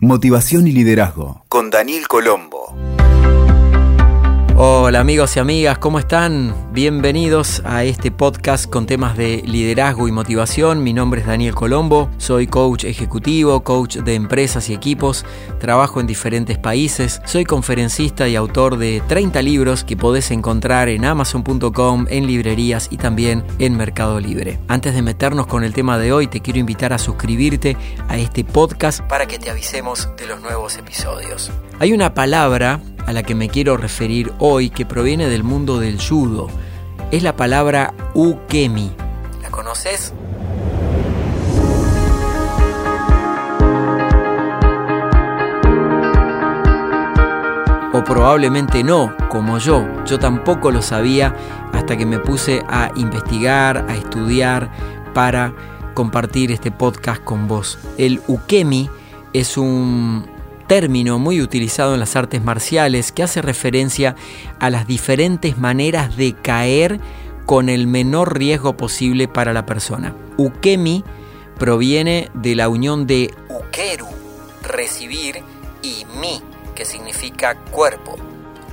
Motivación y Liderazgo con Daniel Colombo. Hola amigos y amigas, ¿cómo están? Bienvenidos a este podcast con temas de liderazgo y motivación. Mi nombre es Daniel Colombo, soy coach ejecutivo, coach de empresas y equipos, trabajo en diferentes países, soy conferencista y autor de 30 libros que podés encontrar en amazon.com, en librerías y también en Mercado Libre. Antes de meternos con el tema de hoy, te quiero invitar a suscribirte a este podcast para que te avisemos de los nuevos episodios. Hay una palabra a la que me quiero referir hoy que proviene del mundo del judo. Es la palabra ukemi. ¿La conoces? O probablemente no, como yo. Yo tampoco lo sabía hasta que me puse a investigar, a estudiar para compartir este podcast con vos. El ukemi es un término muy utilizado en las artes marciales que hace referencia a las diferentes maneras de caer con el menor riesgo posible para la persona. Ukemi proviene de la unión de ukeru, recibir, y mi, que significa cuerpo.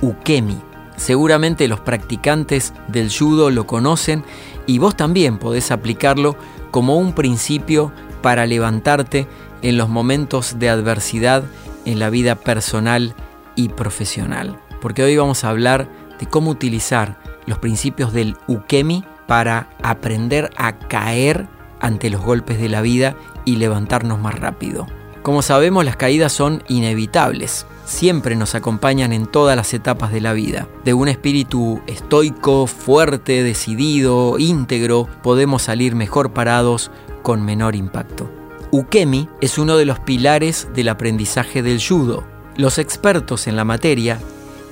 Ukemi. Seguramente los practicantes del judo lo conocen y vos también podés aplicarlo como un principio para levantarte en los momentos de adversidad en la vida personal y profesional. Porque hoy vamos a hablar de cómo utilizar los principios del ukemi para aprender a caer ante los golpes de la vida y levantarnos más rápido. Como sabemos, las caídas son inevitables. Siempre nos acompañan en todas las etapas de la vida. De un espíritu estoico, fuerte, decidido, íntegro, podemos salir mejor parados con menor impacto. Ukemi es uno de los pilares del aprendizaje del judo. Los expertos en la materia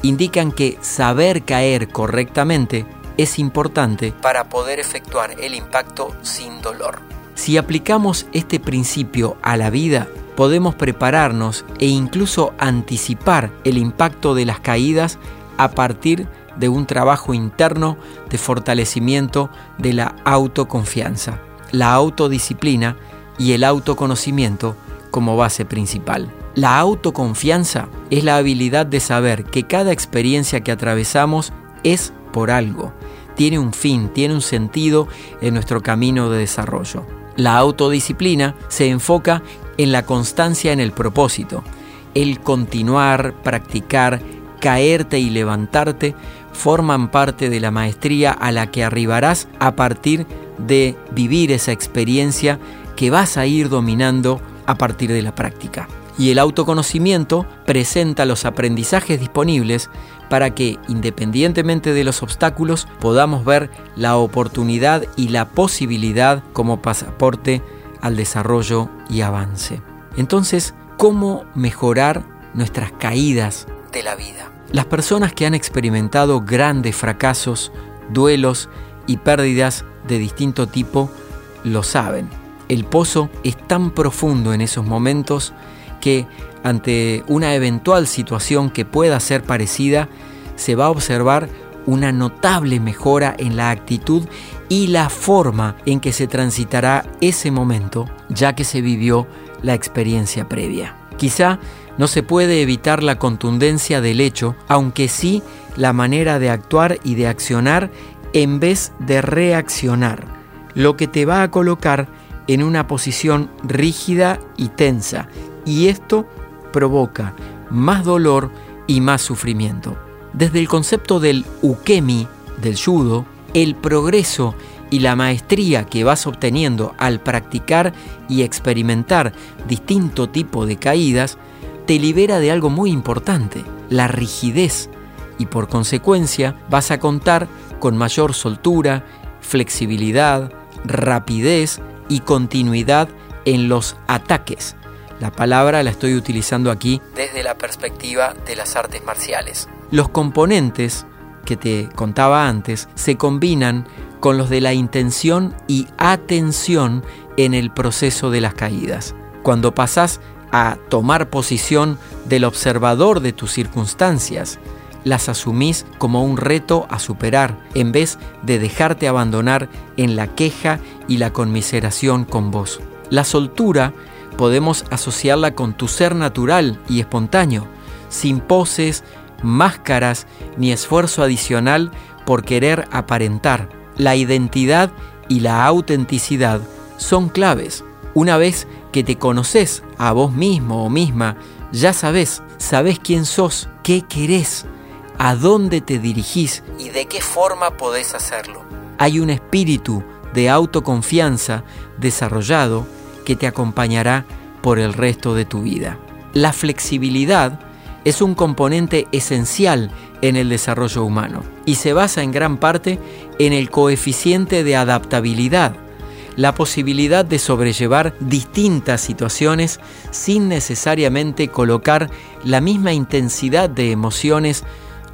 indican que saber caer correctamente es importante para poder efectuar el impacto sin dolor. Si aplicamos este principio a la vida, podemos prepararnos e incluso anticipar el impacto de las caídas a partir de un trabajo interno de fortalecimiento de la autoconfianza. La autodisciplina y el autoconocimiento como base principal. La autoconfianza es la habilidad de saber que cada experiencia que atravesamos es por algo, tiene un fin, tiene un sentido en nuestro camino de desarrollo. La autodisciplina se enfoca en la constancia en el propósito, el continuar, practicar, caerte y levantarte forman parte de la maestría a la que arribarás a partir de vivir esa experiencia que vas a ir dominando a partir de la práctica. Y el autoconocimiento presenta los aprendizajes disponibles para que, independientemente de los obstáculos, podamos ver la oportunidad y la posibilidad como pasaporte al desarrollo y avance. Entonces, ¿cómo mejorar nuestras caídas de la vida? Las personas que han experimentado grandes fracasos, duelos y pérdidas de distinto tipo lo saben el pozo es tan profundo en esos momentos que ante una eventual situación que pueda ser parecida, se va a observar una notable mejora en la actitud y la forma en que se transitará ese momento, ya que se vivió la experiencia previa. Quizá no se puede evitar la contundencia del hecho, aunque sí la manera de actuar y de accionar en vez de reaccionar, lo que te va a colocar en una posición rígida y tensa, y esto provoca más dolor y más sufrimiento. Desde el concepto del ukemi, del judo, el progreso y la maestría que vas obteniendo al practicar y experimentar distinto tipo de caídas, te libera de algo muy importante, la rigidez, y por consecuencia vas a contar con mayor soltura, flexibilidad, rapidez y continuidad en los ataques. La palabra la estoy utilizando aquí desde la perspectiva de las artes marciales. Los componentes que te contaba antes se combinan con los de la intención y atención en el proceso de las caídas. Cuando pasas a tomar posición del observador de tus circunstancias, las asumís como un reto a superar en vez de dejarte abandonar en la queja y la conmiseración con vos. La soltura podemos asociarla con tu ser natural y espontáneo, sin poses, máscaras ni esfuerzo adicional por querer aparentar. La identidad y la autenticidad son claves. Una vez que te conoces a vos mismo o misma, ya sabes, sabes quién sos, qué querés, a dónde te dirigís y de qué forma podés hacerlo. Hay un espíritu de autoconfianza desarrollado que te acompañará por el resto de tu vida. La flexibilidad es un componente esencial en el desarrollo humano y se basa en gran parte en el coeficiente de adaptabilidad, la posibilidad de sobrellevar distintas situaciones sin necesariamente colocar la misma intensidad de emociones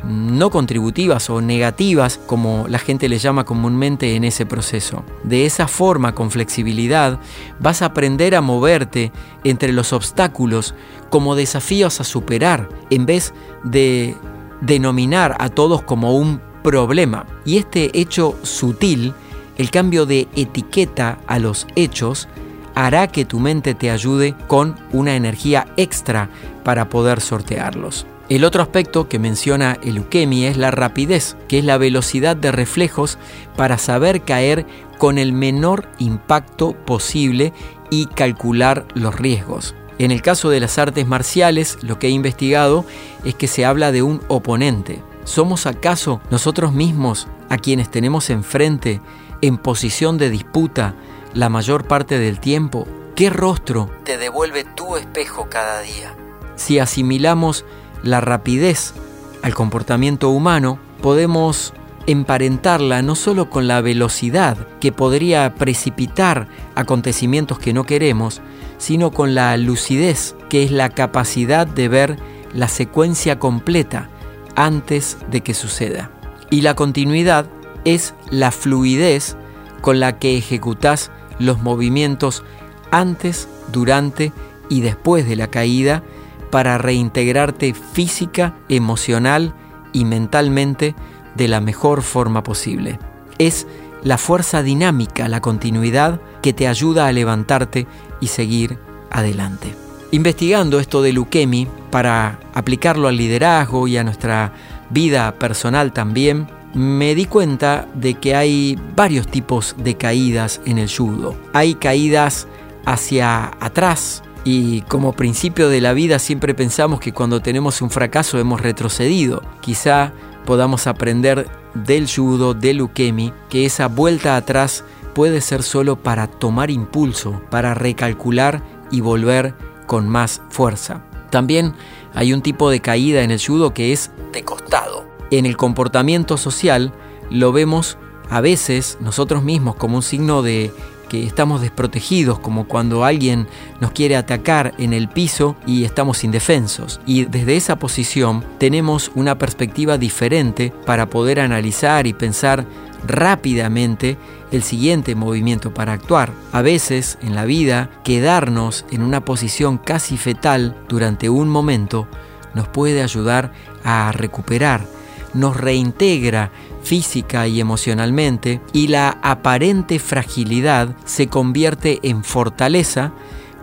no contributivas o negativas, como la gente le llama comúnmente en ese proceso. De esa forma, con flexibilidad, vas a aprender a moverte entre los obstáculos como desafíos a superar, en vez de denominar a todos como un problema. Y este hecho sutil, el cambio de etiqueta a los hechos, hará que tu mente te ayude con una energía extra para poder sortearlos. El otro aspecto que menciona el Ukemi es la rapidez, que es la velocidad de reflejos para saber caer con el menor impacto posible y calcular los riesgos. En el caso de las artes marciales, lo que he investigado es que se habla de un oponente. ¿Somos acaso nosotros mismos a quienes tenemos enfrente en posición de disputa la mayor parte del tiempo? ¿Qué rostro te devuelve tu espejo cada día? Si asimilamos la rapidez al comportamiento humano, podemos emparentarla no solo con la velocidad que podría precipitar acontecimientos que no queremos, sino con la lucidez, que es la capacidad de ver la secuencia completa antes de que suceda. Y la continuidad es la fluidez con la que ejecutas los movimientos antes, durante y después de la caída para reintegrarte física, emocional y mentalmente de la mejor forma posible. Es la fuerza dinámica, la continuidad que te ayuda a levantarte y seguir adelante. Investigando esto de Lukemi para aplicarlo al liderazgo y a nuestra vida personal también, me di cuenta de que hay varios tipos de caídas en el judo. Hay caídas hacia atrás, y como principio de la vida siempre pensamos que cuando tenemos un fracaso hemos retrocedido. Quizá podamos aprender del judo, del ukemi, que esa vuelta atrás puede ser solo para tomar impulso, para recalcular y volver con más fuerza. También hay un tipo de caída en el judo que es de costado. En el comportamiento social lo vemos a veces nosotros mismos como un signo de que estamos desprotegidos, como cuando alguien nos quiere atacar en el piso y estamos indefensos. Y desde esa posición tenemos una perspectiva diferente para poder analizar y pensar rápidamente el siguiente movimiento para actuar. A veces en la vida, quedarnos en una posición casi fetal durante un momento nos puede ayudar a recuperar, nos reintegra física y emocionalmente y la aparente fragilidad se convierte en fortaleza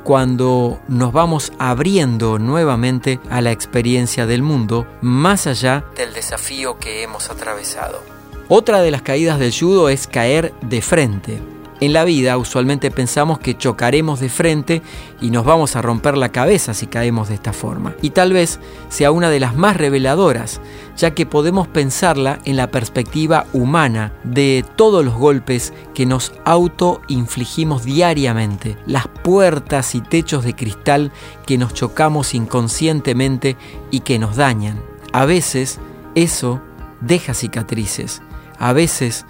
cuando nos vamos abriendo nuevamente a la experiencia del mundo más allá del desafío que hemos atravesado. Otra de las caídas del judo es caer de frente. En la vida usualmente pensamos que chocaremos de frente y nos vamos a romper la cabeza si caemos de esta forma. Y tal vez sea una de las más reveladoras, ya que podemos pensarla en la perspectiva humana de todos los golpes que nos auto-infligimos diariamente, las puertas y techos de cristal que nos chocamos inconscientemente y que nos dañan. A veces eso deja cicatrices, a veces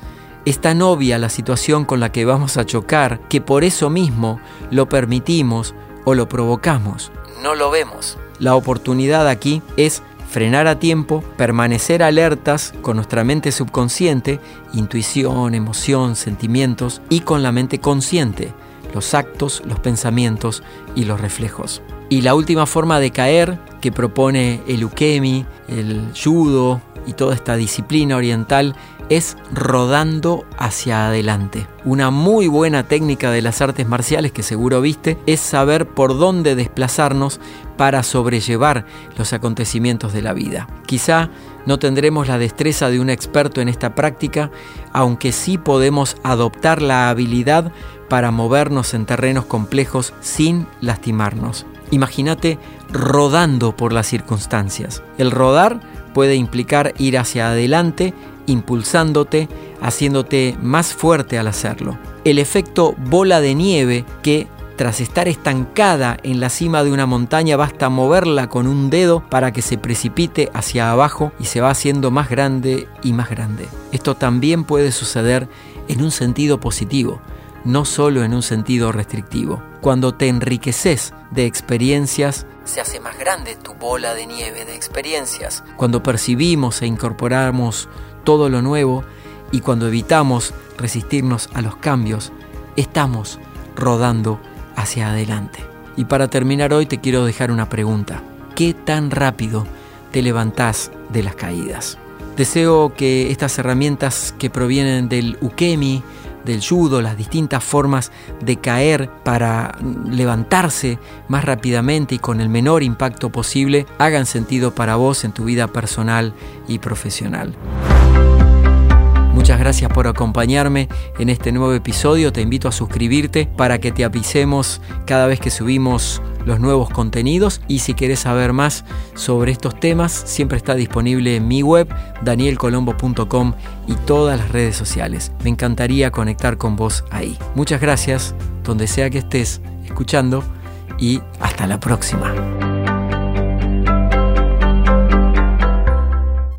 es tan obvia la situación con la que vamos a chocar que por eso mismo lo permitimos o lo provocamos. No lo vemos. La oportunidad aquí es frenar a tiempo, permanecer alertas con nuestra mente subconsciente, intuición, emoción, sentimientos y con la mente consciente, los actos, los pensamientos y los reflejos. Y la última forma de caer que propone el ukemi, el judo y toda esta disciplina oriental es rodando hacia adelante. Una muy buena técnica de las artes marciales que seguro viste es saber por dónde desplazarnos para sobrellevar los acontecimientos de la vida. Quizá no tendremos la destreza de un experto en esta práctica, aunque sí podemos adoptar la habilidad para movernos en terrenos complejos sin lastimarnos. Imagínate rodando por las circunstancias. El rodar puede implicar ir hacia adelante, impulsándote, haciéndote más fuerte al hacerlo. El efecto bola de nieve que tras estar estancada en la cima de una montaña basta moverla con un dedo para que se precipite hacia abajo y se va haciendo más grande y más grande. Esto también puede suceder en un sentido positivo no solo en un sentido restrictivo. Cuando te enriqueces de experiencias, se hace más grande tu bola de nieve de experiencias. Cuando percibimos e incorporamos todo lo nuevo y cuando evitamos resistirnos a los cambios, estamos rodando hacia adelante. Y para terminar hoy te quiero dejar una pregunta. ¿Qué tan rápido te levantás de las caídas? Deseo que estas herramientas que provienen del Ukemi, del judo, las distintas formas de caer para levantarse más rápidamente y con el menor impacto posible, hagan sentido para vos en tu vida personal y profesional. Muchas gracias por acompañarme en este nuevo episodio. Te invito a suscribirte para que te avisemos cada vez que subimos los nuevos contenidos y si quieres saber más sobre estos temas siempre está disponible en mi web danielcolombo.com y todas las redes sociales. Me encantaría conectar con vos ahí. Muchas gracias donde sea que estés escuchando y hasta la próxima.